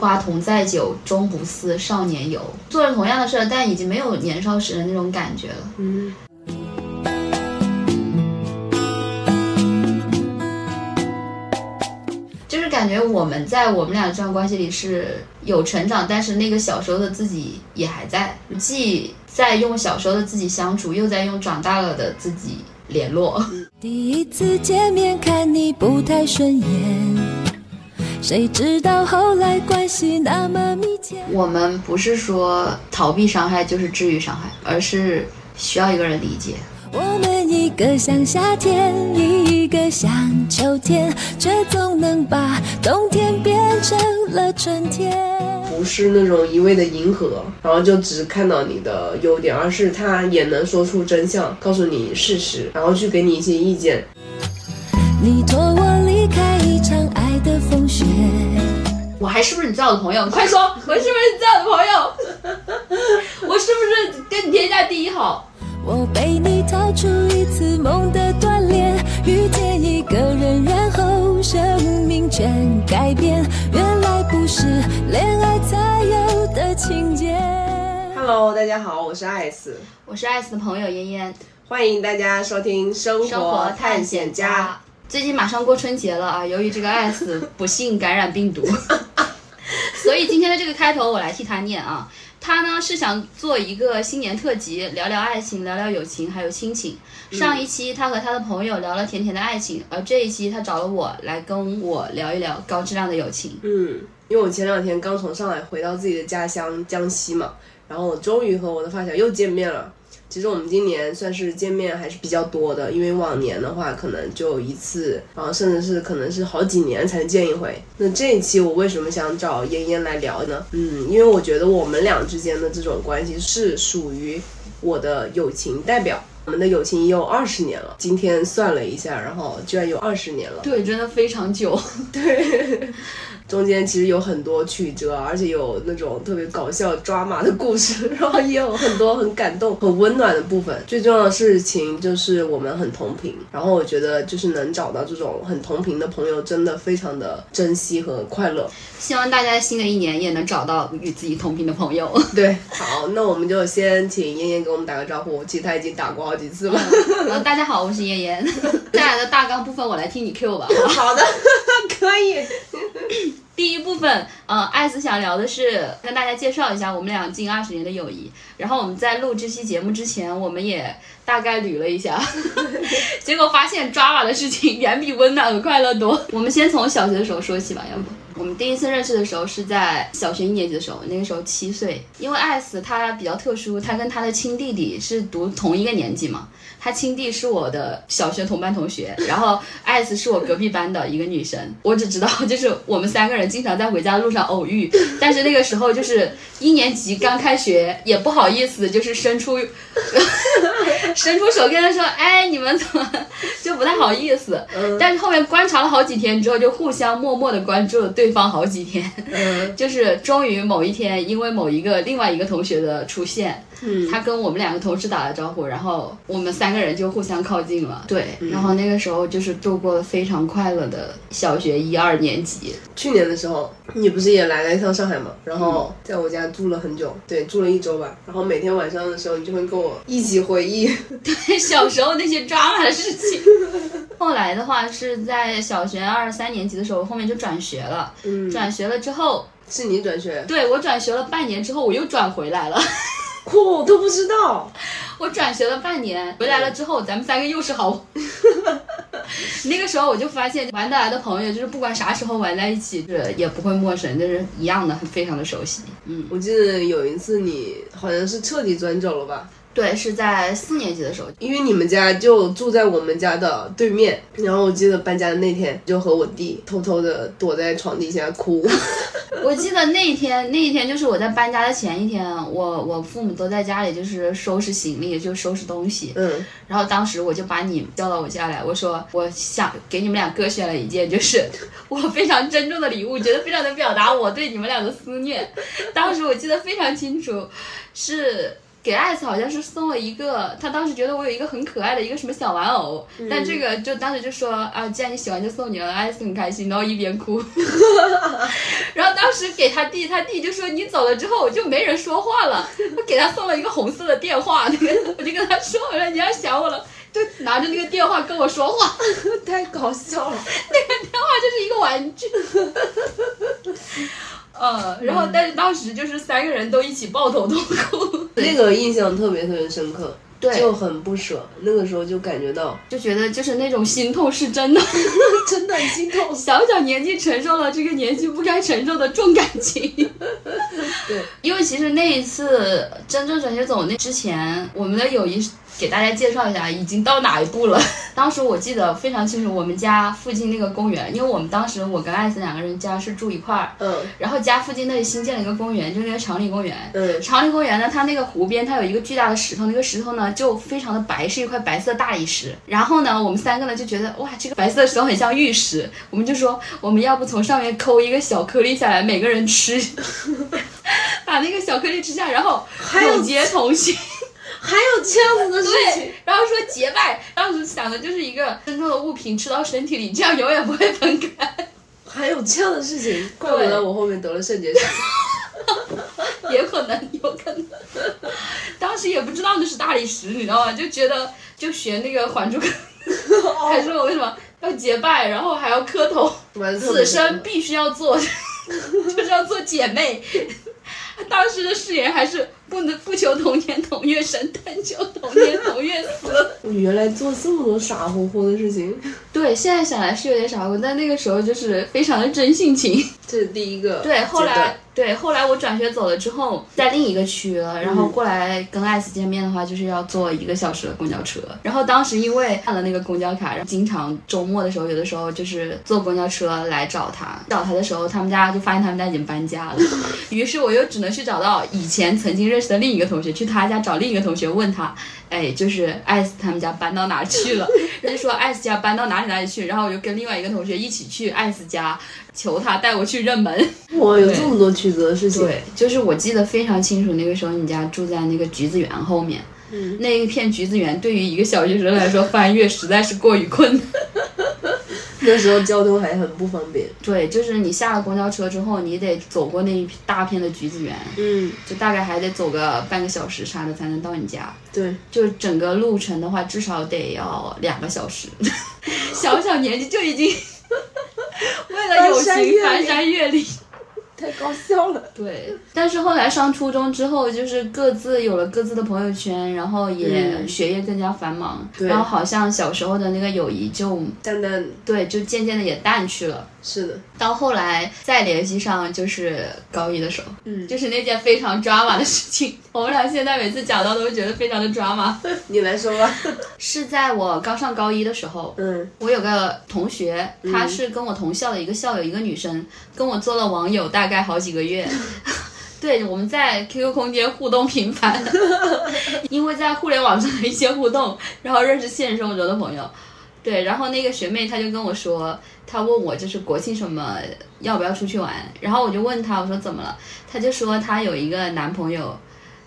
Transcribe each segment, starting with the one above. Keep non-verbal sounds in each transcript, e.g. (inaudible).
花同载酒，终不似少年游。做了同样的事，但已经没有年少时的那种感觉了。嗯，就是感觉我们在我们俩这段关系里是有成长，但是那个小时候的自己也还在，既在用小时候的自己相处，又在用长大了的自己联络。第一次见面看你不太顺眼，谁知道后来关系那么密切。我们不是说逃避伤害就是治愈伤害，而是需要一个人理解。我们一个像夏天，一个像秋天，却总能把冬天变成了春天。不是那种一味的迎合，然后就只看到你的优点，而是他也能说出真相，告诉你事实，然后去给你一些意见。你托我离开一场爱的风雪，我还是不是你最好的朋友？你快说，我是不是你最好的朋友？(laughs) 我是不是跟你天下第一好？我被你逃出一次梦的锻炼，遇见一个人，然后生命全改变。原来不是恋爱才有的情节。Hello，大家好，我是艾斯，我是艾斯的朋友嫣嫣，欢迎大家收听《生生活活探探险家》。。最近马上过春节了啊，由于这个艾斯不幸感染病毒，(laughs) 所以今天的这个开头我来替他念啊。他呢是想做一个新年特辑，聊聊爱情，聊聊友情，还有亲情。上一期他和他的朋友聊了甜甜的爱情，而这一期他找了我来跟我聊一聊高质量的友情。嗯，因为我前两天刚从上海回到自己的家乡江西嘛，然后我终于和我的发小又见面了。其实我们今年算是见面还是比较多的，因为往年的话可能就一次，然后甚至是可能是好几年才见一回。那这一期我为什么想找嫣嫣来聊呢？嗯，因为我觉得我们俩之间的这种关系是属于我的友情代表。我们的友情也有二十年了，今天算了一下，然后居然有二十年了。对，真的非常久。(laughs) (laughs) 中间其实有很多曲折，而且有那种特别搞笑、抓马的故事，然后也有很多很感动、很温暖的部分。最重要的事情就是我们很同频，然后我觉得就是能找到这种很同频的朋友，真的非常的珍惜和快乐。希望大家新的一年也能找到与自己同频的朋友。对，好，那我们就先请燕燕给我们打个招呼。其实她已经打过好几次了。呃，大家好，我是燕燕。(laughs) 接下来的大纲部分我来听你 Q 吧。好的，(laughs) 可以。第一部分，呃，艾斯想聊的是跟大家介绍一下我们俩近二十年的友谊。然后我们在录这期节目之前，我们也大概捋了一下，(laughs) 结果发现抓马的事情远比温暖和快乐多。我们先从小学的时候说起吧，要不？我们第一次认识的时候是在小学一年级的时候，那个时候七岁。因为艾斯他比较特殊，他跟他的亲弟弟是读同一个年级嘛。他亲弟是我的小学同班同学，(laughs) 然后艾斯是我隔壁班的一个女生。我只知道就是我们三个人经常在回家的路上偶遇，但是那个时候就是一年级刚开学，也不好意思就是伸出 (laughs) 伸出手跟他说，哎，你们怎么就不太好意思。但是后面观察了好几天之后，就互相默默的关注了对方好几天。嗯 (laughs) 就是终于某一天，因为某一个另外一个同学的出现，嗯他跟我们两个同事打了招呼，然后我们三个人就互相靠近了。对，然后那个时候就是度过了非常快乐的小学一二年级。去年的时候，你不是也来了一趟上海吗？然后在我家住了很久，对，住了一周吧。然后每天晚上的时候，你就会跟我一起回忆 (laughs) 对。小时候那些抓马的事情。(laughs) 后来的话是在小学二三年级的时候，后面就转学了。嗯，转学了之后，是你转学？对我转学了半年之后，我又转回来了。嚯、我都不知道。我转学了半年，回来了之后，咱们三个又是好。(laughs) 那个时候我就发现，玩得来的朋友，就是不管啥时候玩在一起，是也不会陌生，就是一样的，非常的熟悉。嗯，我记得有一次你好像是彻底转走了吧？对，是在四年级的时候。因为你们家就住在我们家的对面，然后我记得搬家的那天，就和我弟偷偷的躲在床底下哭。(laughs) 我记得那一天，那一天就是我在搬家的前一天，我我父母都在家里，就是收拾行李，就收拾东西。嗯，然后当时我就把你叫到我家来，我说我想给你们俩各选了一件，就是 (laughs) 我非常珍重的礼物，觉得非常的表达我对你们俩的思念。当时我记得非常清楚，是给艾斯好像是送了一个，他当时觉得我有一个很可爱的一个什么小玩偶，但这个就当时就说啊，既然你喜欢就送你了，艾斯很开心，然后一边哭，(laughs) 然后当时给他弟，他弟就说你走了之后我就没人说话了，我给他送了一个红色的电话，那 (laughs) 个我就跟他说，我说你要想我了，就拿着那个电话跟我说话，(laughs) 太搞笑了。那个电话就是一个玩具。呃，然后但是当时就是三个人都一起抱头痛哭，那个印象特别特别深刻，对就很不舍。那个时候就感觉到就觉得就是那种心痛是真的，(laughs) 真的心痛。小小年纪承受了这个年纪不该承受的重感情。(laughs) 对，因为其实那一次真正转学走那之前，我们的友谊给大家介绍一下，已经到哪一步了。(laughs) 当时我记得非常清楚，我们家附近那个公园，因为我们当时我跟艾斯两个人家是住一块儿，嗯然后家附近那里新建了一个公园，就是那个长岭公园。嗯长岭公园呢，它那个湖边它有一个巨大的石头，那个石头呢就非常的白，是一块白色大理石。然后呢，我们三个呢就觉得哇，这个白色的石头很像玉石，我们就说我们要不从上面抠一个小颗粒下来，每个人吃，(laughs) 把那个小颗粒吃下，然后永结同心。还有这样子的事情对，，然后说结拜，当时想的就是一个珍重的物品吃到身体里，这样永远不会分开。还有这样的事情，怪不得我后面得了肾结石。(laughs) 也可能，有可能。当时也不知道那是大理石，你知道吗？就觉得就学那个《还珠格格》，(laughs) 还说我为什么要结拜，然后还要磕头，此生必须要做，(laughs) 就是要做姐妹。当时的誓言还是不能不求同年同月生，但求同年同月死。(laughs) 我原来做这么多傻乎乎的事情，对，现在想来是有点傻乎，但那个时候就是非常的真性情。(laughs) 这是第一个对，后来对后来我转学走了之后，在另一个区了，然后过来跟艾斯见面的话，就是要坐一个小时的公交车。然后当时因为办了那个公交卡，然后经常周末的时候，有的时候就是坐公交车来找他。找他的时候，他们家就发现他们家已经搬家了，于是我又只能去找到以前曾经认识的另一个同学，去他家找另一个同学问他，哎，就是艾斯他们家搬到哪儿去了？(laughs) 他就说艾斯家搬到哪里哪里去，然后我就跟另外一个同学一起去艾斯家，求他带我去认门。哇，有这么多曲折的事情。对，就是我记得非常清楚，那个时候你家住在那个橘子园后面，嗯，那一片橘子园对于一个小学生来说翻越实在是过于困难。那时候交通还很不方便。对，就是你下了公交车之后，你得走过那一大片的橘子园，嗯，就大概还得走个半个小时啥的才能到你家。对，就整个路程的话，至少得要两个小时。(laughs) 小小年纪就已经 (laughs) 为了友情翻山越岭。太搞笑了。对，但是后来上初中之后，就是各自有了各自的朋友圈，然后也嗯学业更加繁忙，对然后好像小时候的那个友谊就淡淡对，就渐渐的也淡去了。是的，到后来再联系上，就是高一的时候，嗯，就是那件非常 drama 的事情。(laughs) 我们俩现在每次讲到都会觉得非常的 drama。(laughs) 你来说吧。(laughs) 是在我刚上高一的时候，嗯我有个同学，她是跟我同校的一个校友，一个女生，跟我做了网友大概好几个月。(laughs) 对，我们在 QQ 空间互动频繁，(laughs) 因为在互联网上的一些互动，然后认识现实生活中的朋友。对，然后那个学妹她就跟我说，她问我就是国庆什么要不要出去玩，然后我就问她，我说怎么了？她就说她有一个男朋友，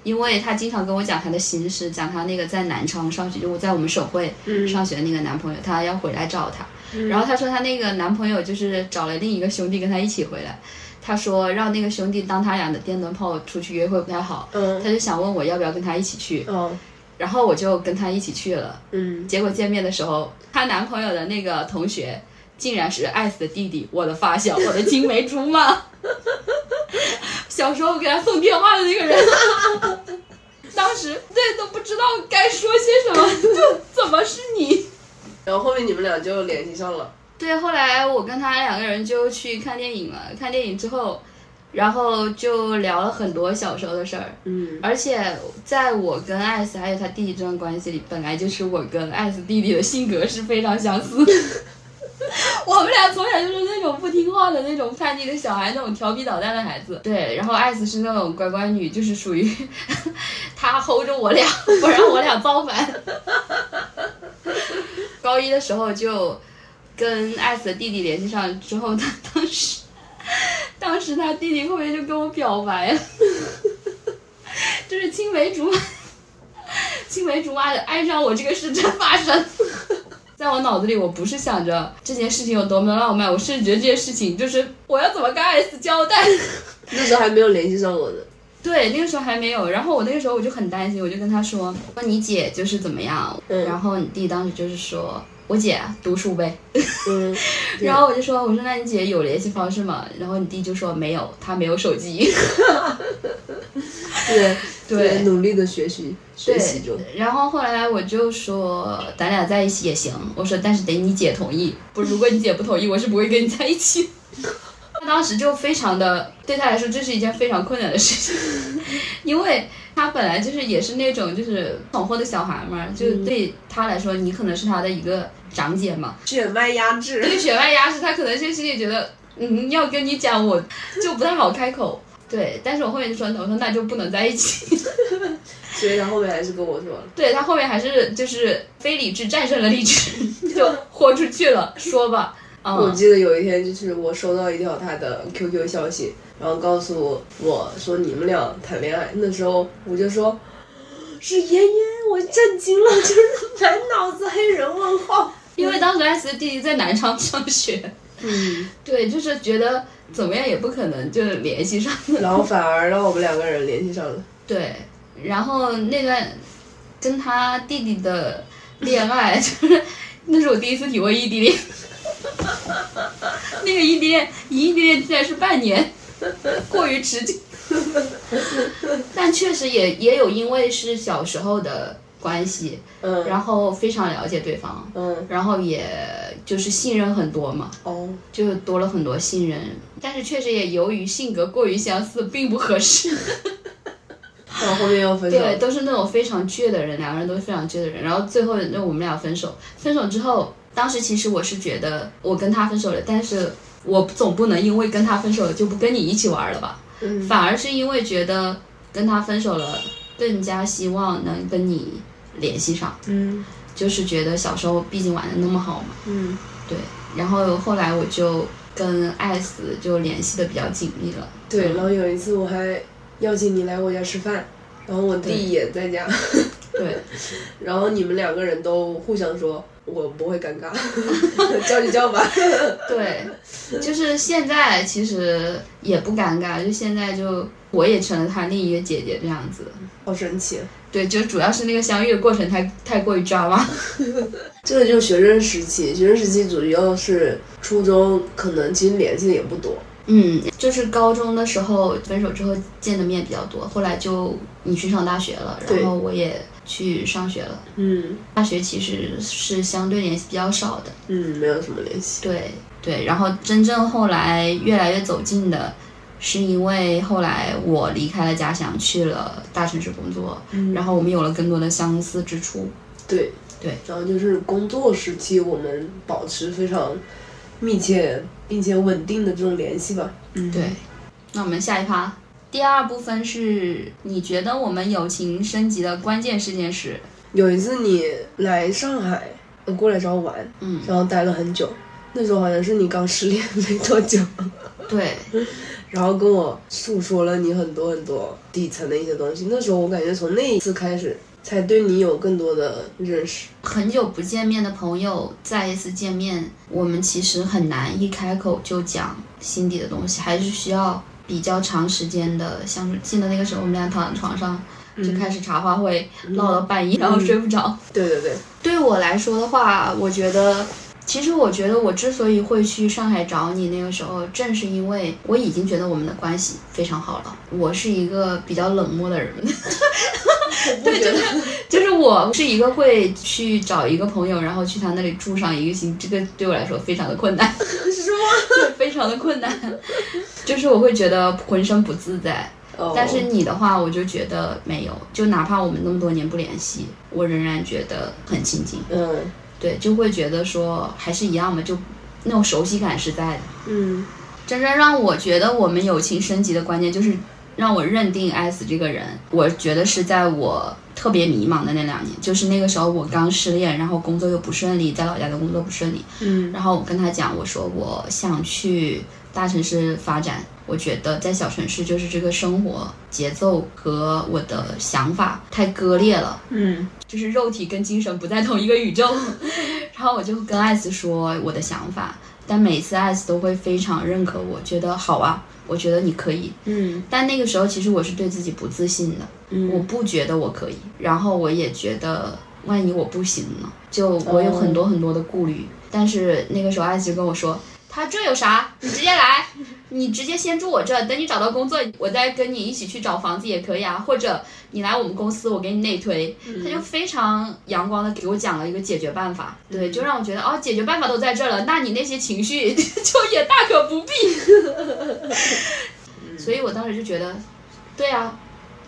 因为她经常跟我讲她的心事，讲她那个在南昌上学，就我在我们省会上学的那个男朋友，她要回来找她。然后她说她那个男朋友就是找了另一个兄弟跟她一起回来，她说让那个兄弟当他俩的电灯泡出去约会不太好，嗯她就想问我要不要跟他一起去，嗯然后我就跟他一起去了。嗯，结果见面的时候，她男朋友的那个同学竟然是艾斯的弟弟，我的发小，我的青梅竹马。小时候给他送电话的那个人，当时对都不知道该说些什么，就怎么是你？然后后面你们俩就联系上了。对，后来我跟他两个人就去看电影了。看电影之后，然后就聊了很多小时候的事儿。嗯而且在我跟艾斯还有他弟弟这段关系里，本来就是我跟艾斯弟弟的性格是非常相似。(laughs) 我们俩从小就是那种不听话的那种叛逆的小孩，那种调皮捣蛋的孩子。对，然后艾斯是那种乖乖女，就是属于 (laughs) 他 hold 着我俩，不让我俩造反。(laughs) 高一的时候就跟艾斯的弟弟联系上之后，他当时当时他弟弟后面就跟我表白了，(laughs) 就是青梅竹马。青梅竹马的爱上我这个事真发生。(laughs) 在我脑子里，我不是想着这件事情有多么的浪漫，我甚至觉得这件事情就是我要怎么跟艾斯交代。(laughs) 那时候还没有联系上我呢。对，那个时候还没有。然后我那个时候我就很担心，我就跟他说：“说你姐就是怎么样。嗯然后你弟当时就是说：“我姐啊读书呗。嗯，然后我就说：“我说那你姐有联系方式吗？”然后你弟就说：“没有，他没有手机。对 (laughs) 对努力的学习学习中。然后后来我就说：“咱俩在一起也行。”我说：“但是得你姐同意，不，如果你姐不同意，我是不会跟你在一起。(laughs) ”他当时就非常的，对他来说这是一件非常困难的事情，(laughs) 因为他本来就是也是那种就是闯祸的小孩嘛，就对他来说，你可能是他的一个长姐嘛，血脉压制。对血脉压制，他可能就心里觉得，嗯，要跟你讲，我就不太好开口。对，但是我后面就说，我说那就不能在一起。(laughs) 所以他后面还是跟我说了。对他后面还是就是非理智战胜了理智，(laughs) 就豁出去了，说吧，嗯，我记得有一天，就是我收到一条他的 QQ 消息，然后告诉我说你们俩谈恋爱。那时候我就说是妍妍，我震惊了，就是满脑子黑人问号。因为当时艾斯的弟弟在南昌上学，嗯，(laughs) 对，就是觉得怎么样也不可能就是联系上，然后反而让我们两个人联系上了。对，然后那段跟他弟弟的恋爱，就是那是我第一次体会异地恋，(laughs) 那个异地恋，异地恋竟然是半年，(laughs) 过于直接，(laughs) 但确实也也有因为是小时候的关系，嗯，然后非常了解对方，嗯，然后也就是信任很多嘛，哦，就多了很多信任，但是确实也由于性格过于相似，并不合适。(laughs) 然后后面又分手。对，都是那种非常倔的人，两个人都是非常倔的人。然后最后那我们俩分手，分手之后，当时其实我是觉得我跟他分手了，但是我总不能因为跟他分手了就不跟你一起玩了吧？嗯反而是因为觉得跟他分手了，更加希望能跟你联系上，嗯就是觉得小时候毕竟玩的那么好嘛。嗯，对，然后后来我就跟艾斯就联系的比较紧密了。对。然后有一次我还邀请你来我家吃饭，然后我弟也在家，(laughs) 对，然后你们两个人都互相说。我不会尴尬，(laughs) 叫就叫吧。(laughs) 对，就是现在其实也不尴尬，就现在就我也成了他另一个姐姐这样子。好神奇，对，就主要是那个相遇的过程太太过于抓马。(laughs) 这个就是学生时期，学生时期主要是初中，可能其实联系的也不多。嗯，就是高中的时候分手之后见的面比较多，后来就你去上大学了，然后我也去上学了。嗯大学其实是相对联系比较少的。嗯，没有什么联系。对对，然后真正后来越来越走近的，是因为后来我离开了家乡，去了大城市工作，嗯然后我们有了更多的相似之处。对对，然后就是工作时期，我们保持非常密切并且稳定的这种联系吧。嗯，对，那我们下一趴，第二部分是你觉得我们友情升级的关键事件是？有一次你来上海，呃过来找我玩，嗯，然后待了很久。那时候好像是你刚失恋没多久，对，(laughs) 然后跟我诉说了你很多很多底层的一些东西。那时候我感觉从那一次开始，才对你有更多的认识。很久不见面的朋友再一次见面，我们其实很难一开口就讲心底的东西，还是需要比较长时间的相处。记得那个时候，我们俩躺在床上就开始茶话会，唠到半夜，然后睡不着。对对对，对我来说的话，我觉得，其实我觉得我之所以会去上海找你，那个时候正是因为我已经觉得我们的关系非常好了。我是一个比较冷漠的人，(laughs) 对，就是就是我是一个会去找一个朋友，然后去他那里住上一个星，这个对我来说非常的困难，(laughs) 是吗？(laughs) 对，非常的困难，就是我会觉得浑身不自在。哦但是你的话，我就觉得没有，就哪怕我们那么多年不联系，我仍然觉得很亲近。嗯对，就会觉得说还是一样嘛，就那种熟悉感是在的。嗯真正让我觉得我们友情升级的关键，就是让我认定艾斯这个人。我觉得是在我特别迷茫的那两年，就是那个时候我刚失恋，然后工作又不顺利，在老家的工作不顺利，嗯然后我跟他讲，我说我想去大城市发展，我觉得在小城市就是这个生活节奏和我的想法太割裂了。嗯就是肉体跟精神不在同一个宇宙。(laughs) 然后我就跟艾斯说我的想法，但每次艾斯都会非常认可我，觉得好啊，我觉得你可以。嗯但那个时候其实我是对自己不自信的，我嗯不觉得我可以，然后我也觉得万一我不行呢，就我有很多很多的顾虑。但是那个时候艾斯就跟我说，他这有啥？你直接来，你直接先住我这，等你找到工作，我再跟你一起去找房子也可以啊，或者你来我们公司，我给你内推。他就非常阳光的给我讲了一个解决办法，对，就让我觉得哦，解决办法都在这儿了，那你那些情绪 (laughs) 就也大可不必。所以我当时就觉得，对啊，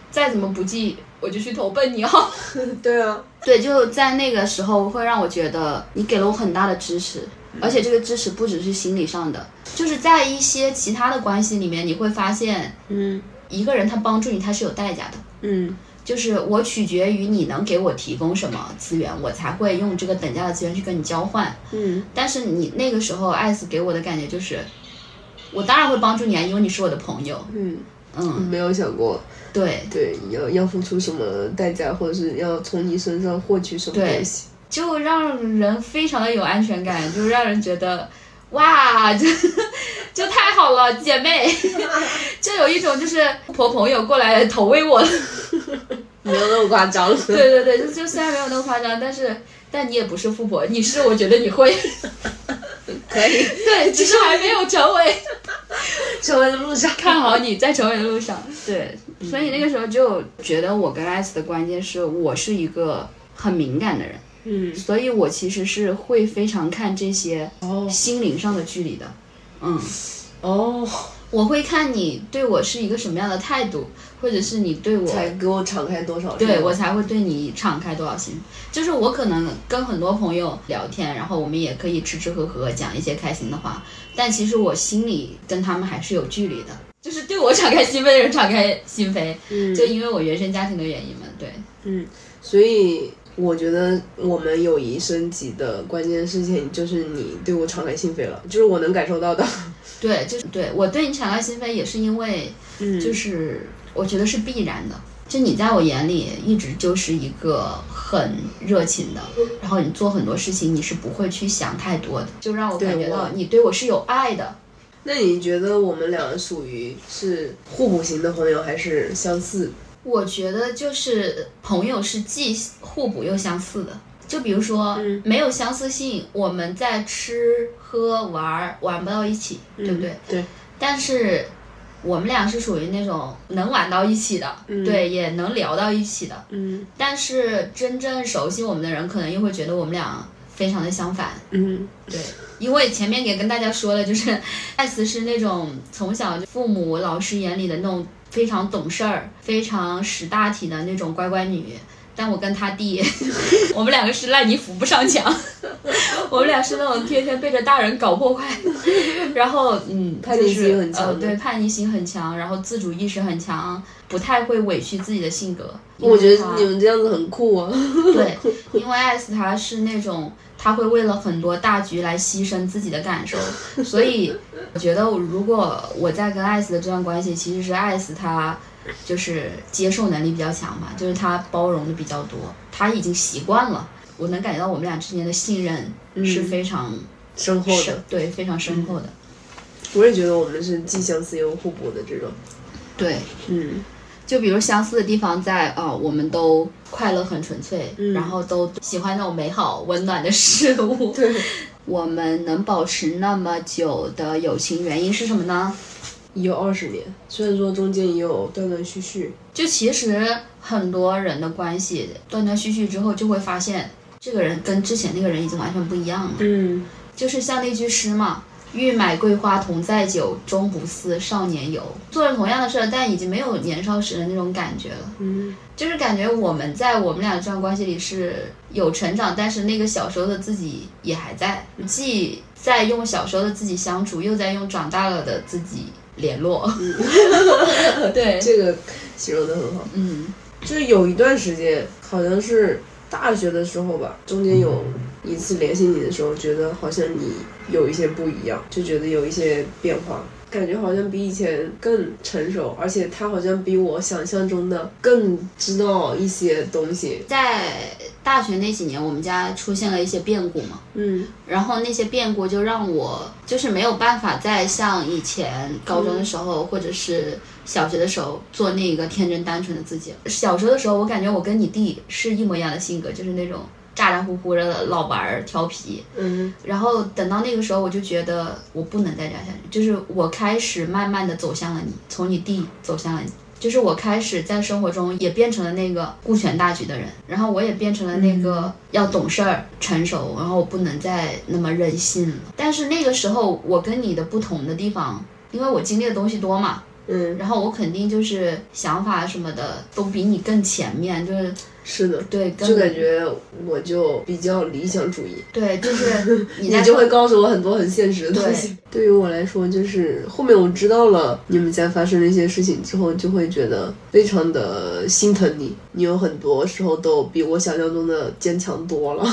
再怎么不济，我就去投奔你哦。(laughs) 对啊，对，就在那个时候会让我觉得你给了我很大的支持，而且这个支持不只是心理上的，就是在一些其他的关系里面，你会发现嗯一个人他帮助你他是有代价的。嗯就是我取决于你能给我提供什么资源，我才会用这个等价的资源去跟你交换。嗯但是你那个时候，艾斯给我的感觉就是，我当然会帮助你啊，因为你是我的朋友。嗯，嗯，没有想过对，对要要付出什么代价，或者是要从你身上获取什么东西。就让人非常的有安全感，就让人觉得哇，就 (laughs) 就太好了，姐妹，(laughs) 就有一种就是婆朋友过来投喂我。没有那么夸张。对对对，就就虽然没有那么夸张，但是但你也不是富婆，你是我觉得你会，可以，对，只是还没有成为。成为的路上看好你在成为的路上。对，所以那个时候就觉得我跟艾斯的关键是我是一个很敏感的人，嗯所以我其实是会非常看这些哦心灵上的距离的。嗯，哦，我会看你对我是一个什么样的态度，或者是你对我才给我敞开多少？对我才会对你敞开多少心。就是我可能跟很多朋友聊天，然后我们也可以吃吃喝喝，讲一些开心的话，但其实我心里跟他们还是有距离的。就是对我敞开心扉的人敞开心扉，嗯就因为我原生家庭的原因嘛，对，嗯，所以我觉得我们友谊升级的关键事情就是你对我敞开心扉了，就是我能感受到的。(laughs) 对，就是对我对你敞开心扉，也是因为，嗯就是我觉得是必然的。就你在我眼里一直就是一个很热情的，然后你做很多事情你是不会去想太多的，就让我感觉到你对我是有爱的。那你觉得我们俩属于是互补型的朋友，还是相似？我觉得就是朋友是既互补又相似的。就比如说，嗯没有相似性，我们在吃喝玩儿玩不到一起，对不对？嗯对，但是我们俩是属于那种能玩到一起的，对，也能聊到一起的。嗯但是真正熟悉我们的人，可能又会觉得我们俩非常的相反。嗯对，因为前面也跟大家说了，就是艾斯是那种从小就父母、老师眼里的那种非常懂事儿、非常识大体的那种乖乖女。但我跟他弟，(laughs) 我们两个是烂泥扶不上墙，(laughs) 我们俩是那种天天背着大人搞破坏，然后嗯，叛逆心很强呃，对，叛逆心很强，然后自主意识很强，不太会委屈自己的性格。我觉得你们这样子很酷啊。对，因为艾斯他是那种他会为了很多大局来牺牲自己的感受，所以我觉得如果我在跟艾斯的这段关系，其实是艾斯他就是接受能力比较强嘛，就是他包容的比较多，他已经习惯了。我能感觉到我们俩之间的信任是非常深厚，的，对，非常深厚的。我也觉得我们是既相似又互补的这种。对，嗯就比如相似的地方在啊、我们都快乐很纯粹，嗯然后都喜欢那种美好温暖的事物。(laughs) 对，我们能保持那么久的友情，原因是什么呢？有二十年，虽然说中间也有断断续续。就其实很多人的关系断断续续之后，就会发现这个人跟之前那个人已经完全不一样了。嗯就是像那句诗嘛，“欲买桂花同载酒，终不似少年游。”做了同样的事儿，但已经没有年少时的那种感觉了。嗯就是感觉我们在我们俩这段关系里是有成长，但是那个小时候的自己也还在，既在用小时候的自己相处，又在用长大了的自己联络。嗯 (laughs) 对，这个形容的很好。嗯，就是有一段时间，好像是大学的时候吧，中间有一次联系你的时候，觉得好像你有一些不一样，就觉得有一些变化，感觉好像比以前更成熟，而且他好像比我想象中的更知道一些东西。在大学那几年，我们家出现了一些变故嘛，嗯然后那些变故就让我就是没有办法再像以前高中的时候、或者是小学的时候做那个天真单纯的自己了。小时候的时候，我感觉我跟你弟是一模一样的性格，就是那种咋咋呼呼的老玩儿、调皮。嗯然后等到那个时候，我就觉得我不能再这样下去，就是我开始慢慢的走向了你，从你弟走向了你。就是我开始在生活中也变成了那个顾全大局的人，然后我也变成了那个要懂事儿、成熟，然后我不能再那么任性了。但是那个时候我跟你的不同的地方，因为我经历的东西多嘛，嗯，然后我肯定就是想法什么的都比你更前面，就是是的，对，就感觉我就比较理想主义。对，就是 (laughs) 你你就会告诉我很多很现实的东西。对于我来说，就是后面我知道了你们家发生了一些事情之后，就会觉得非常的心疼你。你有很多时候都比我想象中的坚强多了。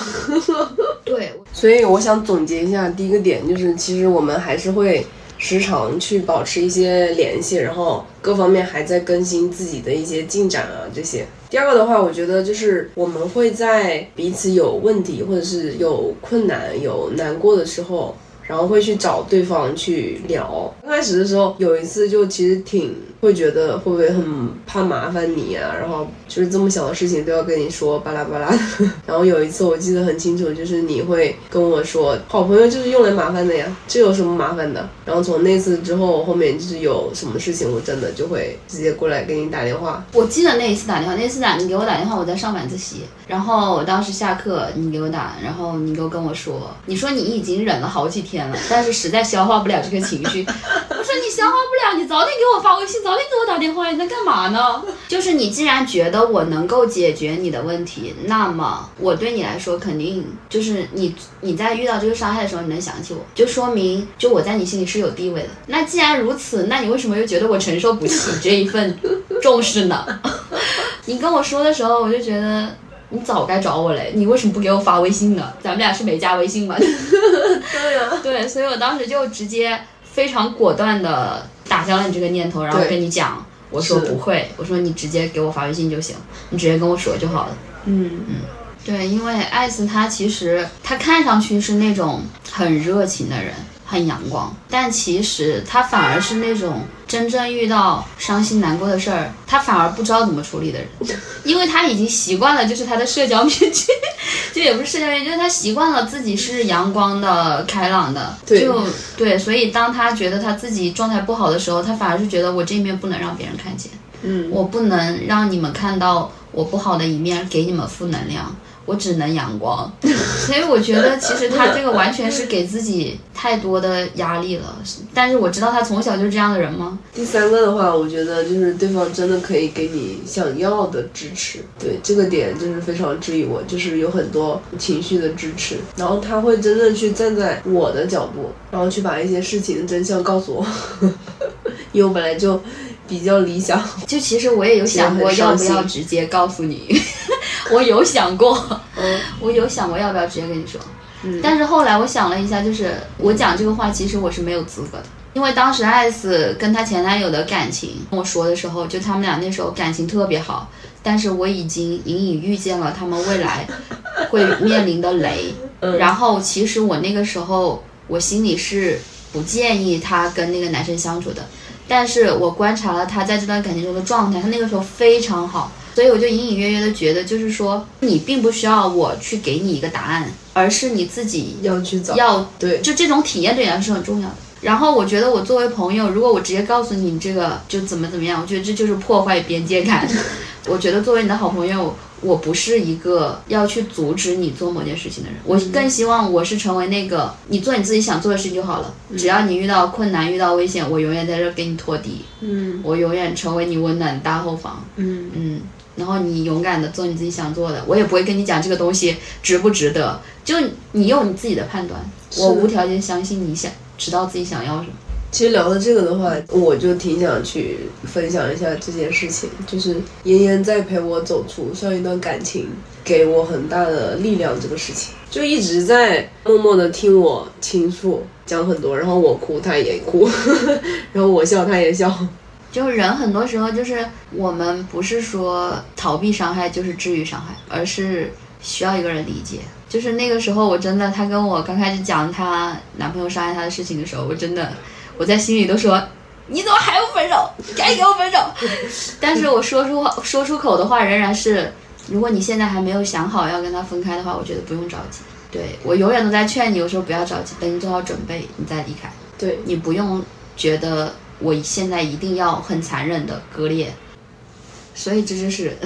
对 (laughs) 所以我想总结一下，第一个点就是，其实我们还是会时常去保持一些联系，然后各方面还在更新自己的一些进展啊这些。第二个的话，我觉得就是我们会在彼此有问题或者是有困难、有难过的时候，然后会去找对方去聊。刚开始的时候，有一次就其实挺会觉得会不会很怕麻烦你啊，然后就是这么小的事情都要跟你说巴拉巴拉的。(laughs) 然后有一次我记得很清楚，就是你会跟我说，好朋友就是用来麻烦的呀，这有什么麻烦的？然后从那次之后，后面就是有什么事情，我真的就会直接过来给你打电话。我记得那一次打电话，那次打你给我打电话，我在上晚自习，然后我当时下课你给我打，然后你就跟我说，你说你已经忍了好几天但是实在消化不了这个情绪。我说你消化不了，你早点给我发微信，早点给我打电话，你在干嘛呢？就是你既然觉得我能够解决你的问题，那么我对你来说肯定就是你你在遇到这个伤害的时候，你能想起我，就说明就我在你心里是有地位的。那既然如此，那你为什么又觉得我承受不起这一份重视呢？(laughs) 你跟我说的时候，我就觉得你早该找我嘞，你为什么不给我发微信呢？咱们俩是没加微信吗？对呀、(laughs) 对，所以我当时就直接非常果断的打消了你这个念头，然后跟你讲，我说不会，我说你直接给我发微信就行，你直接跟我说就好了。嗯嗯对，因为艾斯他其实他看上去是那种很热情的人，很阳光，但其实他反而是那种真正遇到伤心难过的事儿，他反而不知道怎么处理的人，因为他已经习惯了，就是他的社交面具，(laughs) 就也不是社交面具，就是他习惯了自己是阳光的、开朗的，对就对，所以当他觉得他自己状态不好的时候，他反而是觉得我这一面不能让别人看见。嗯，我不能让你们看到我不好的一面，给你们负能量，我只能阳光。(laughs) 所以我觉得其实他这个完全是给自己太多的压力了。但是我知道他从小就是这样的人吗？第三个的话，我觉得就是对方真的可以给你想要的支持，对这个点就是非常治愈我，就是有很多情绪的支持，然后他会真正去站在我的角度，然后去把一些事情的真相告诉我，(laughs) 因为我本来就比较理想，(laughs) 就其实我也有想过要不要直接告诉你，(laughs) 我有想过，嗯。我有想过要不要直接跟你说。嗯。但是后来我想了一下，就是我讲这个话，其实我是没有资格的，因为当时艾斯跟她前男友的感情跟我说的时候，就他们俩那时候感情特别好，但是我已经隐隐预见了他们未来会面临的雷。(laughs) 然后其实我那个时候我心里是不建议他跟那个男生相处的，但是我观察了他在这段感情中的状态，他那个时候非常好，所以我就隐隐约约的觉得，就是说你并不需要我去给你一个答案，而是你自己要去找，要对，就这种体验对你来说是很重要的。然后我觉得我作为朋友，如果我直接告诉你这个就怎么怎么样，我觉得这就是破坏边界感。(laughs) 我觉得作为你的好朋友，我不是一个要去阻止你做某件事情的人，我更希望我是成为那个你做你自己想做的事情就好了。只要你遇到困难、遇到危险，我永远在这儿给你托底，嗯。我永远成为你温暖的大后方。嗯。嗯，然后你勇敢的做你自己想做的，我也不会跟你讲这个东西值不值得，就你用你自己的判断，我无条件相信你想知道自己想要什么。其实聊到这个的话，我就挺想去分享一下这件事情，就是妍妍在陪我走出上一段感情，给我很大的力量。这个事情就一直在默默的听我倾诉，讲很多，然后我哭，他也哭，(laughs) 然后我笑，他也笑。就人很多时候就是我们不是说逃避伤害就是治愈伤害，而是需要一个人理解。就是那个时候，我真的，她跟我刚开始讲她男朋友伤害她的事情的时候，我真的我在心里都说。你怎么还不分手？赶紧给我分手！(laughs) 但是我说出话说出口的话仍然是，如果你现在还没有想好要跟他分开的话，我觉得不用着急。对我永远都在劝你，我说不要着急，等你做好准备，你再离开。对你不用觉得我现在一定要很残忍的割裂。所以这就是，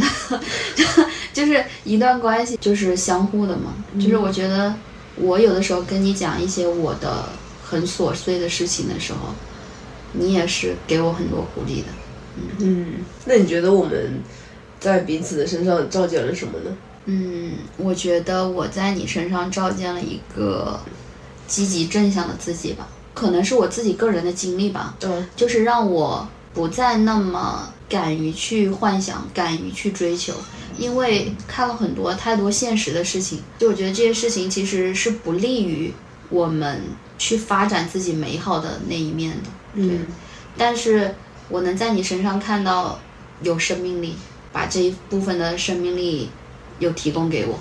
就是一段关系就是相互的嘛。就是我觉得我有的时候跟你讲一些我的很琐碎的事情的时候。你也是给我很多鼓励的，嗯，那你觉得我们在彼此的身上照见了什么呢？嗯，我觉得我在你身上照见了一个积极正向的自己吧，可能是我自己个人的经历吧，对，就是让我不再那么敢于去幻想，敢于去追求，因为看了很多太多现实的事情，就我觉得这些事情其实是不利于我们去发展自己美好的那一面的。嗯，但是我能在你身上看到有生命力，把这一部分的生命力又提供给我，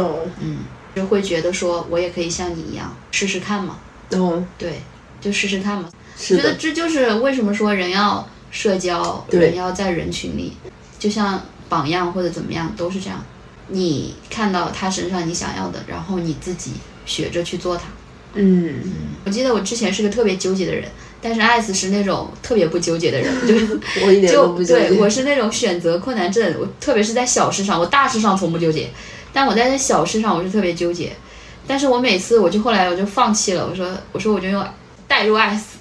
哦，嗯，就会觉得说我也可以像你一样试试看嘛，哦，对，就试试看嘛。是的，觉得这就是为什么说人要社交，对。人要在人群里，就像榜样或者怎么样都是这样。你看到他身上你想要的，然后你自己学着去做它。嗯，我记得我之前是个特别纠结的人，但是艾斯是那种特别不纠结的人，就是 (laughs) 我一点都就不纠结对我是那种选择困难症，我特别是在小事上，我大事上从不纠结，但我在这小事上我是特别纠结。但是我每次我就后来我就放弃了，我说我说我就用代入艾斯，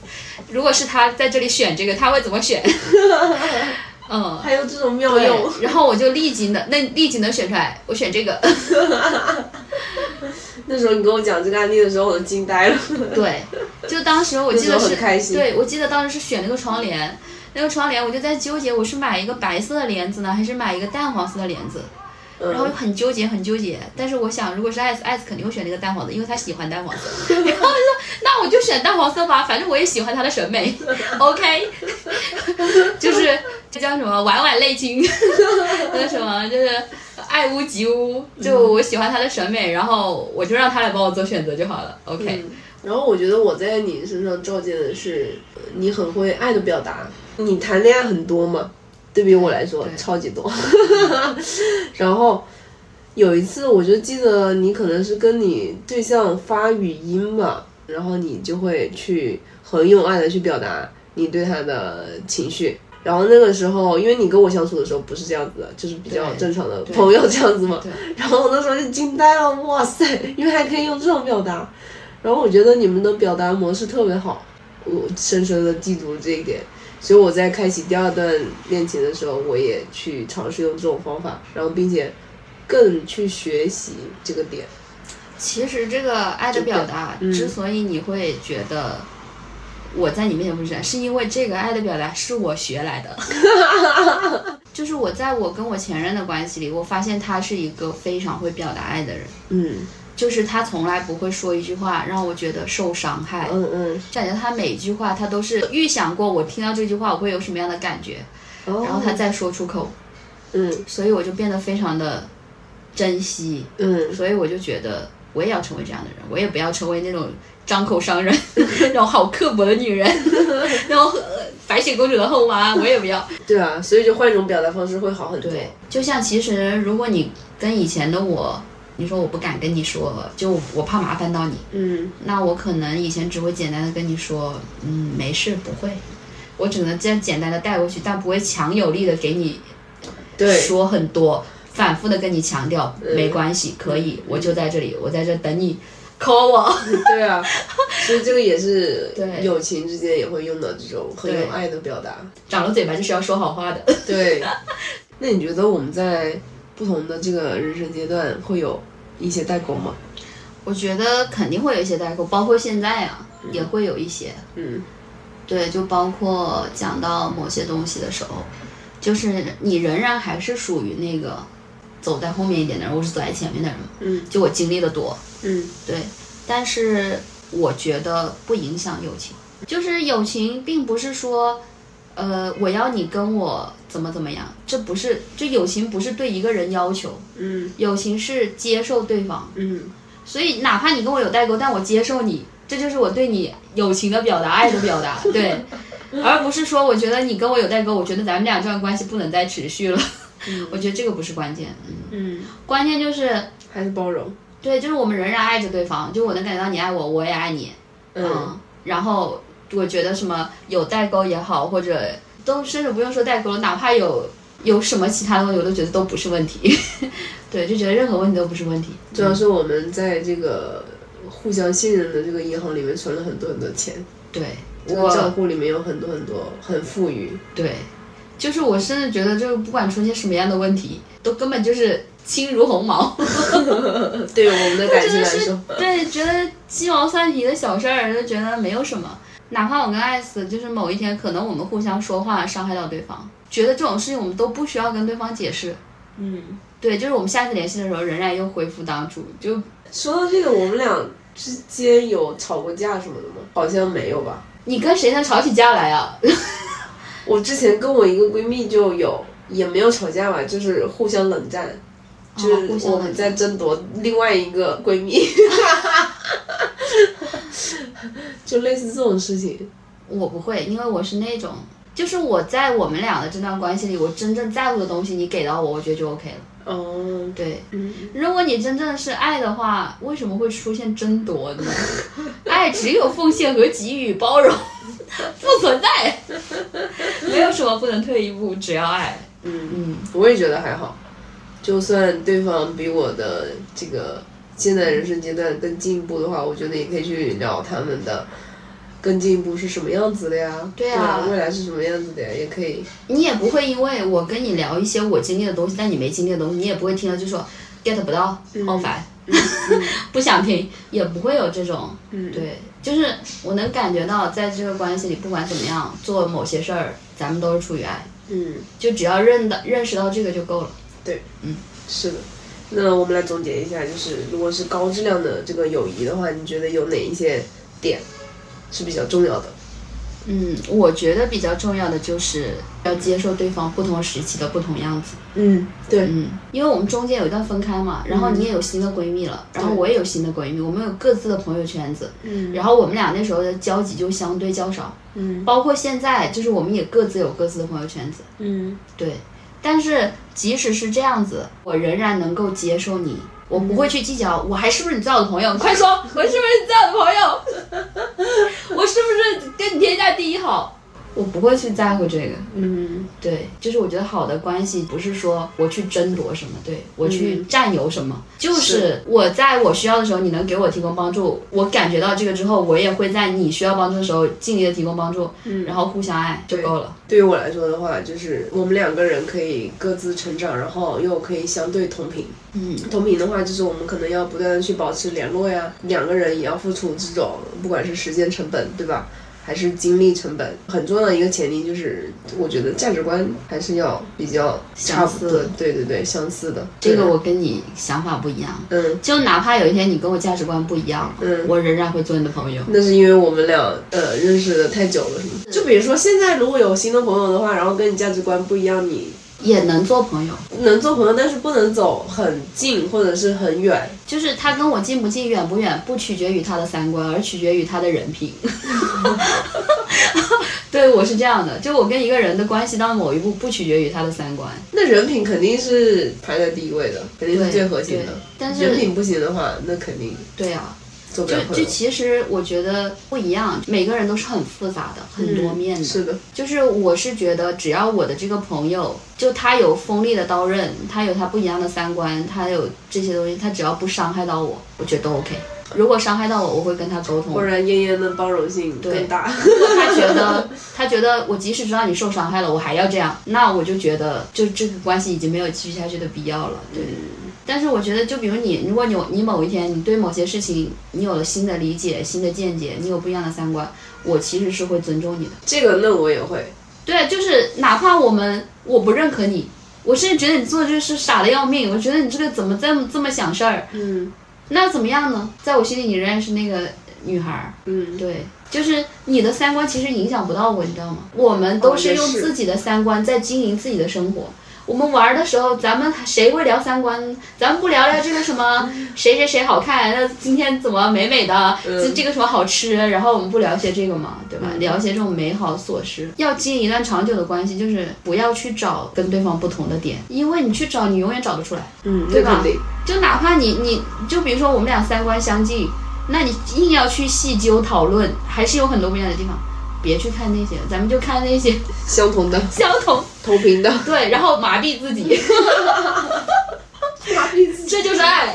如果是他在这里选这个，他会怎么选？(laughs) 嗯，还有这种妙用，，然后我就立即能那立即能选出来，我选这个。(laughs) 那时候你跟我讲这个案例的时候，我都惊呆了。对，就当时我记得是开心对我记得当时是选那个窗帘，那个窗帘我就在纠结，我是买一个白色的帘子呢，还是买一个淡黄色的帘子？然后嗯，很纠结，很纠结。但是我想，如果是艾斯，艾斯肯定会选那个淡黄色，因为他喜欢淡黄色。(laughs) 然后我就说，那我就选淡黄色吧，反正我也喜欢他的审美。(laughs) OK，(laughs) 就是这叫什么？晚晚泪倾，那什么就是爱屋及乌。就我喜欢他的审美，然后我就让他来帮我做选择就好了。OK，、嗯然后我觉得我在你身上照见的是，呃你很会爱的表达。你谈恋爱很多嘛，对比我来说超级多。(laughs) 然后有一次，我就记得你可能是跟你对象发语音吧，然后你就会去很用爱的去表达你对他的情绪。然后那个时候，因为你跟我相处的时候不是这样子的，就是比较正常的朋友这样子嘛。然后我那时候就惊呆了，哇塞，(laughs) 因为还可以用这种表达。然后我觉得你们的表达模式特别好，我深深的记住了这一点。所以我在开启第二段恋情的时候，我也去尝试用这种方法，然后并且更去学习这个点。其实这个爱的表达，嗯之所以你会觉得我在你面前不是这样，是因为这个爱的表达是我学来的。(laughs) 就是我在我跟我前任的关系里，我发现他是一个非常会表达爱的人，嗯就是他从来不会说一句话让我觉得受伤害，嗯嗯，感觉他每一句话他都是预想过我听到这句话我会有什么样的感觉，哦。然后他再说出口，嗯。所以我就变得非常的珍惜，嗯。所以我就觉得我也要成为这样的人，我也不要成为那种张口伤人、(laughs) 那种好刻薄的女人，然后呃白雪公主的后妈，我也不要。对啊，所以就换一种表达方式会好很多。对，就像其实如果你跟以前的我，你说我不敢跟你说，就我怕麻烦到你，嗯那我可能以前只会简单的跟你说，嗯，没事，不会。我只能这样简单的带过去，但不会强有力的给你对，说很多，反复的跟你强调，嗯没关系，可以，我就在这里，我在这等你 (laughs) call 我。对啊，(laughs) 所以这个也是对友情之间也会用到这种很有爱的表达。长了嘴巴就是要说好话的。对，(laughs) 那你觉得我们在不同的这个人生阶段会有一些代沟吗？我觉得肯定会有一些代沟，包括现在啊，也会有一些。嗯。对，就包括讲到某些东西的时候，就是你仍然还是属于那个走在后面一点的人，我是走在前面的人。嘛。嗯。就我经历的多，嗯。对，但是我觉得不影响友情，就是友情并不是说，呃，我要你跟我怎么怎么样，这不是，这友情不是对一个人要求，嗯。友情是接受对方。嗯。所以哪怕你跟我有代沟，但我接受你，这就是我对你友情的表达，爱的表达，(laughs) 对，而不是说我觉得你跟我有代沟，我觉得咱们俩这段关系不能再持续了。我觉得这个不是关键，嗯，嗯，关键就是还是包容。对，就是我们仍然爱着对方，就我能感觉到你爱我，我也爱你，嗯。然后我觉得什么有代沟也好，或者都甚至不用说代沟了，哪怕有有什么其他的问题，我都觉得都不是问题。(laughs) 对，就觉得任何问题都不是问题。主要是我们在这个互相信任的这个银行里面存了很多很多钱，对，这个账户里面有很多很多很富裕。对，就是我甚至觉得，就是不管出现什么样的问题，都根本就是轻如鸿毛。(laughs) 对于我们的感情来说，(laughs) 对，觉得鸡毛蒜皮的小事儿，就觉得没有什么。哪怕我跟艾斯，就是某一天可能我们互相说话伤害到对方，觉得这种事情我们都不需要跟对方解释。嗯，对，就是我们下次联系的时候，仍然又恢复当初。就说到这个，我们俩之间有吵过架什么的吗？好像没有吧。你跟谁能吵起架来啊？(laughs) 我之前跟我一个闺蜜就有，也没有吵架吧，就是互相冷战，就是我们在争夺另外一个闺蜜，(laughs) (laughs) 就类似这种事情。我不会，因为我是那种，就是我在我们俩的这段关系里，我真正在乎的东西，你给到我，我觉得就 OK 了。哦，对，嗯，如果你真正的是爱的话，为什么会出现争夺呢？(laughs) 爱只有奉献和给予、包容，不存在，(laughs) 没有什么不能退一步，只要爱。嗯，嗯，我也觉得还好，就算对方比我的这个现在人生阶段更进一步的话，我觉得也可以去聊他们的更进一步是什么样子的呀？对啊未来是什么样子的呀？也可以。你也不会因为我跟你聊一些我经历的东西，但你没经历的东西，你也不会听了就说 get 不到，好烦，(laughs) 不想听，也不会有这种。嗯，对，就是我能感觉到，在这个关系里，不管怎么样，做某些事儿，咱们都是出于爱，嗯，就只要认到认识到这个就够了。对，嗯是的。那我们来总结一下，就是如果是高质量的这个友谊的话，你觉得有哪一些点是比较重要的？嗯，我觉得比较重要的就是要接受对方不同时期的不同样子。嗯，对，嗯，因为我们中间有一段分开嘛，然后你也有新的闺蜜了，然后我也有新的闺蜜，我们有各自的朋友圈子，嗯然后我们俩那时候的交集就相对较少，嗯包括现在，就是我们也各自有各自的朋友圈子，嗯对。但是即使是这样子，我仍然能够接受你，我不会去计较我还是不是你最好的朋友。你快说，我是不是你最好的朋友？(laughs) 我是不是跟你天下第一好？我不会去在乎这个。嗯对，就是我觉得好的关系不是说我去争夺什么，对我去占有什么，就是我在我需要的时候，你能给我提供帮助，我感觉到这个之后，我也会在你需要帮助的时候尽力的提供帮助，嗯然后互相爱就够了。对于我来说的话，就是我们两个人可以各自成长，然后又可以相对同频。嗯，同频的话，就是我们可能要不断的去保持联络呀，两个人也要付出这种不管是时间成本，对吧？还是精力成本，很重要的一个前提就是，我觉得价值观还是要比较差不多相似，对对对，相似的。这个我跟你想法不一样，嗯，就哪怕有一天你跟我价值观不一样，嗯我仍然会做你的朋友。那是因为我们俩呃认识的太久了，是吗？就比如说现在如果有新的朋友的话，然后跟你价值观不一样，你也能做朋友，能做朋友，但是不能走很近或者是很远。就是他跟我近不近、远不远，不取决于他的三观，而取决于他的人品。(laughs) 对我是这样的，就我跟一个人的关系到某一步，不取决于他的三观。那人品肯定是排在第一位的，肯定是最核心的。但是人品不行的话，那肯定对啊，做不就就。其实我觉得不一样，每个人都是很复杂的、很多面的。是的，就是我是觉得，只要我的这个朋友，就他有锋利的刀刃，他有他不一样的三观，他有这些东西，他只要不伤害到我，我觉得都 OK。如果伤害到我，我会跟他沟通。不然嫣嫣的包容性更大。(laughs) 如果他觉得他觉得我即使知道你受伤害了，我还要这样，那我就觉得就这个关系已经没有继续下去的必要了。对。但是我觉得，就比如你，如果你你某一天你对某些事情你有了新的理解、新的见解，你有不一样的三观，我其实是会尊重你的。这个那我也会。对，就是哪怕我们我不认可你，我甚至觉得你做这个事傻的要命，我觉得你这个怎么这么这么想事儿，嗯那怎么样呢？在我心里，你仍然是那个女孩儿。嗯，对，就是你的三观其实影响不到我，你知道吗？我们都是用自己的三观在经营自己的生活。我们玩的时候，咱们谁会聊三观？咱们不聊聊这个什么谁谁谁好看？那今天怎么美美的？这嗯这个什么好吃？然后我们不聊一些这个嘛，对吧？聊一些这种美好琐事。要经营一段长久的关系，就是不要去找跟对方不同的点，因为你去找，你永远找得出来。嗯，对吧。就哪怕你你就比如说我们俩三观相近，那你硬要去细究讨论，还是有很多不一样的地方。别去看那些，咱们就看那些 (laughs) 相同的、相同，同频的。对，然后麻痹自己，(laughs) 麻痹自己。这就是爱。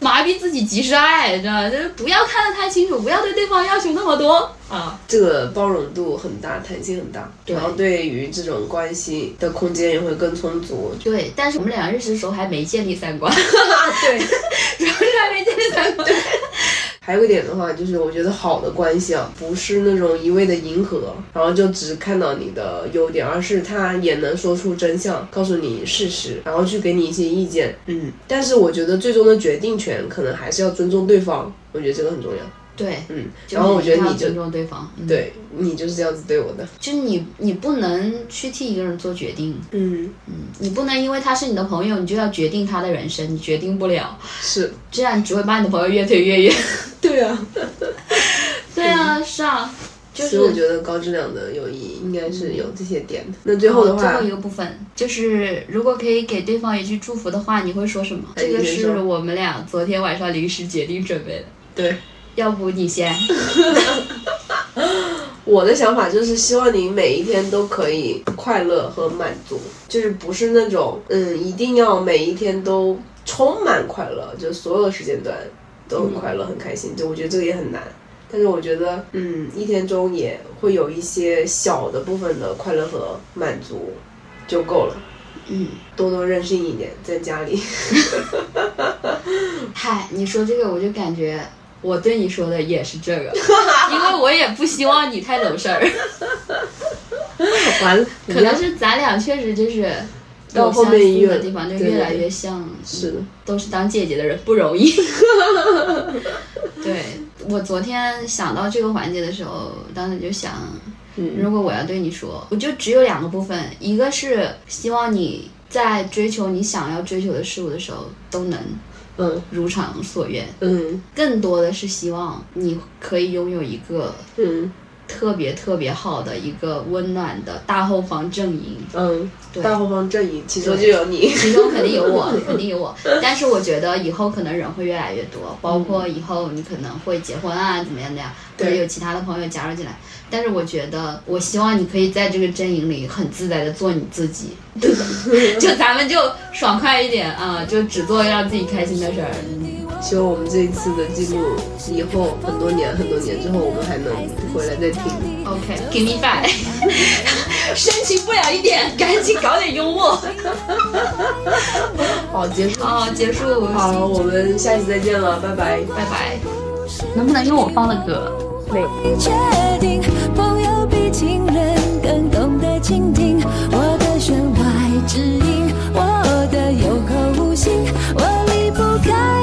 麻痹自己即是爱，知道吗？就是不要看得太清楚，不要对对方要求那么多啊。这个包容度很大，弹性很大，对然后对于这种关系的空间也会更充足。对，但是我们俩认识的时候还没建立三观，(laughs) 对，主要是还没建立三观。还有一点的话，就是我觉得好的关系啊，不是那种一味的迎合，然后就只看到你的优点，而是他也能说出真相，告诉你事实，然后去给你一些意见。嗯，但是我觉得最终的决定权可能还是要尊重对方，我觉得这个很重要。对，嗯，然后我觉得你就尊重对方，嗯，对你就是这样子对我的。就你你不能去替一个人做决定，嗯嗯，你不能因为他是你的朋友，你就要决定他的人生，你决定不了，是，这样只会把你的朋友越推越远。(laughs) 对啊。(laughs) 对啊，是啊，就是所以我觉得高质量的友谊应该是有这些点的。那最后的话哦最后一，个部分就是，如果可以给对方一句祝福的话，你会说什么？哎这个是我们俩昨天晚上临时决定准备的。对要不你先？(laughs) 我的想法就是希望你每一天都可以快乐和满足，就是不是那种嗯一定要每一天都充满快乐，就所有的时间段都很快乐、很开心。就我觉得这个也很难。但是我觉得，嗯，一天中也会有一些小的部分的快乐和满足就够了。嗯，多多任性一点，在家里。(laughs) 嗨，你说这个我就感觉我对你说的也是这个，(laughs) 因为我也不希望你太懂事儿。(laughs) 完了，可能是咱俩确实就是到有相后面越似的地方，就越来越像。是的，都是当姐姐的人不容易。(laughs) 对我昨天想到这个环节的时候，当时就想，嗯如果我要对你说，我就只有两个部分，一个是希望你在追求你想要追求的事物的时候都能嗯如偿所愿，嗯。更多的是希望你可以拥有一个嗯特别特别好的一个温暖的大后方阵营。嗯，对大后方阵营其中就有你。其中肯定有我，(laughs) 肯定有我。但是我觉得以后可能人会越来越多，包括以后你可能会结婚啊，怎么样的呀，或者对有其他的朋友加入进来。但是我觉得，我希望你可以在这个阵营里很自在的做你自己，(laughs) 就咱们就爽快一点啊，就只做让自己开心的事儿。希望我们这一次的记录，以后很多年、很多年之后，我们还能回来再听。OK，Give me five，(laughs) 深情不了一点，赶紧搞点幽默。(laughs) 好，结束。啊，结束。好，我们下期再见了，拜拜，拜拜。能不能用我放的歌？没有。我的有口无心，我离不开。